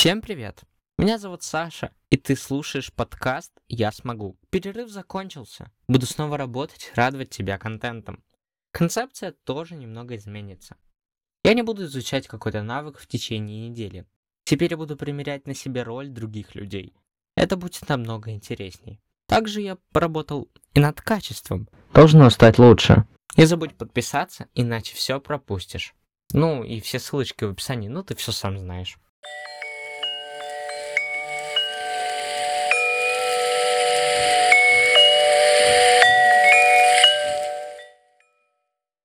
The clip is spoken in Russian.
Всем привет! Меня зовут Саша, и ты слушаешь подкаст «Я смогу». Перерыв закончился. Буду снова работать, радовать тебя контентом. Концепция тоже немного изменится. Я не буду изучать какой-то навык в течение недели. Теперь я буду примерять на себе роль других людей. Это будет намного интересней. Также я поработал и над качеством. Должно стать лучше. Не забудь подписаться, иначе все пропустишь. Ну и все ссылочки в описании, ну ты все сам знаешь.